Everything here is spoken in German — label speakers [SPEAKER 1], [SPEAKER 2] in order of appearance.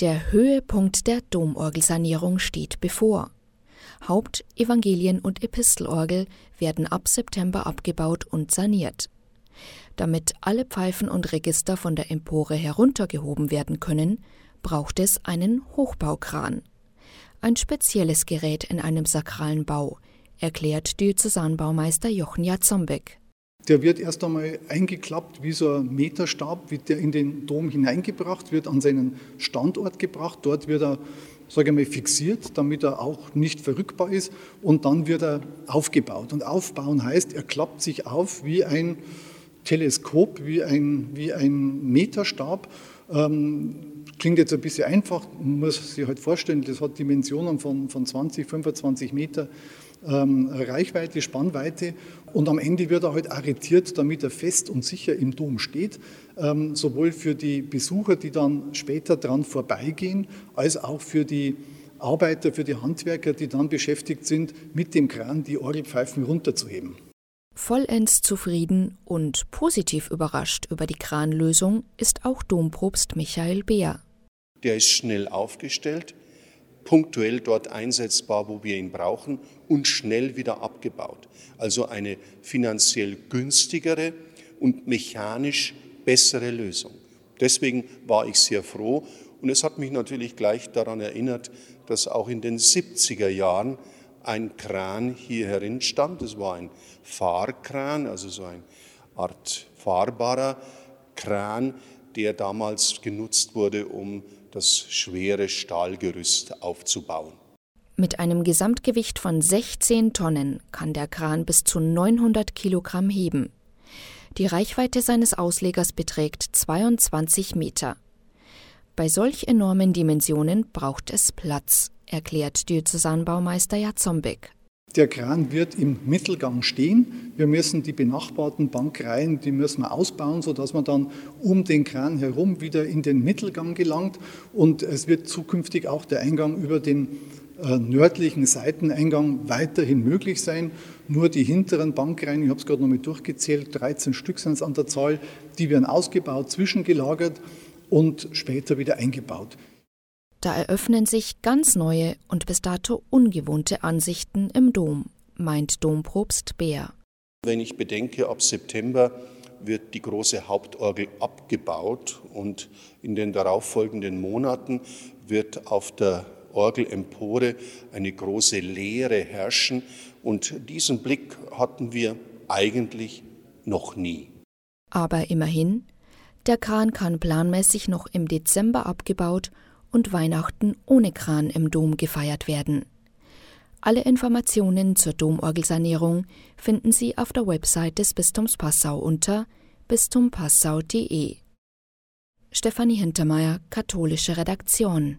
[SPEAKER 1] Der Höhepunkt der Domorgelsanierung steht bevor. Haupt-, Evangelien- und Epistelorgel werden ab September abgebaut und saniert. Damit alle Pfeifen und Register von der Empore heruntergehoben werden können, braucht es einen Hochbaukran. Ein spezielles Gerät in einem sakralen Bau, erklärt Diözesanbaumeister Jochen Jatzombeck.
[SPEAKER 2] Der wird erst einmal eingeklappt wie so ein Meterstab, wird der in den Dom hineingebracht, wird an seinen Standort gebracht. Dort wird er, sage ich mal, fixiert, damit er auch nicht verrückbar ist. Und dann wird er aufgebaut. Und aufbauen heißt, er klappt sich auf wie ein Teleskop, wie ein, wie ein Meterstab. Ähm, klingt jetzt ein bisschen einfach, man muss sich halt vorstellen, das hat Dimensionen von, von 20, 25 Meter ähm, Reichweite, Spannweite und am Ende wird er halt arretiert, damit er fest und sicher im Dom steht, ähm, sowohl für die Besucher, die dann später dran vorbeigehen, als auch für die Arbeiter, für die Handwerker, die dann beschäftigt sind, mit dem Kran die Orgelpfeifen runterzuheben.
[SPEAKER 1] Vollends zufrieden und positiv überrascht über die Kranlösung ist auch Dompropst Michael Beer.
[SPEAKER 3] Der ist schnell aufgestellt, punktuell dort einsetzbar, wo wir ihn brauchen und schnell wieder abgebaut. Also eine finanziell günstigere und mechanisch bessere Lösung. Deswegen war ich sehr froh und es hat mich natürlich gleich daran erinnert, dass auch in den 70er Jahren ein Kran hier herin stand. Das war ein Fahrkran, also so eine Art fahrbarer Kran, der damals genutzt wurde, um das schwere Stahlgerüst aufzubauen.
[SPEAKER 1] Mit einem Gesamtgewicht von 16 Tonnen kann der Kran bis zu 900 Kilogramm heben. Die Reichweite seines Auslegers beträgt 22 Meter. Bei solch enormen Dimensionen braucht es Platz, erklärt Diözesanbaumeister Jatzombeck.
[SPEAKER 2] Der Kran wird im Mittelgang stehen. Wir müssen die benachbarten Bankreihen, die müssen wir ausbauen, sodass man dann um den Kran herum wieder in den Mittelgang gelangt. Und es wird zukünftig auch der Eingang über den äh, nördlichen Seiteneingang weiterhin möglich sein. Nur die hinteren Bankreihen, ich habe es gerade noch mal durchgezählt, 13 Stück sind es an der Zahl, die werden ausgebaut, zwischengelagert und später wieder eingebaut.
[SPEAKER 1] Da eröffnen sich ganz neue und bis dato ungewohnte Ansichten im Dom, meint Dompropst Bär.
[SPEAKER 3] Wenn ich bedenke, ab September wird die große Hauptorgel abgebaut und in den darauffolgenden Monaten wird auf der Orgelempore eine große Leere herrschen und diesen Blick hatten wir eigentlich noch nie.
[SPEAKER 1] Aber immerhin, der Kran kann planmäßig noch im Dezember abgebaut und Weihnachten ohne Kran im Dom gefeiert werden. Alle Informationen zur Domorgelsanierung finden Sie auf der Website des Bistums Passau unter bistumpassau.de. Stefanie Hintermeier, katholische Redaktion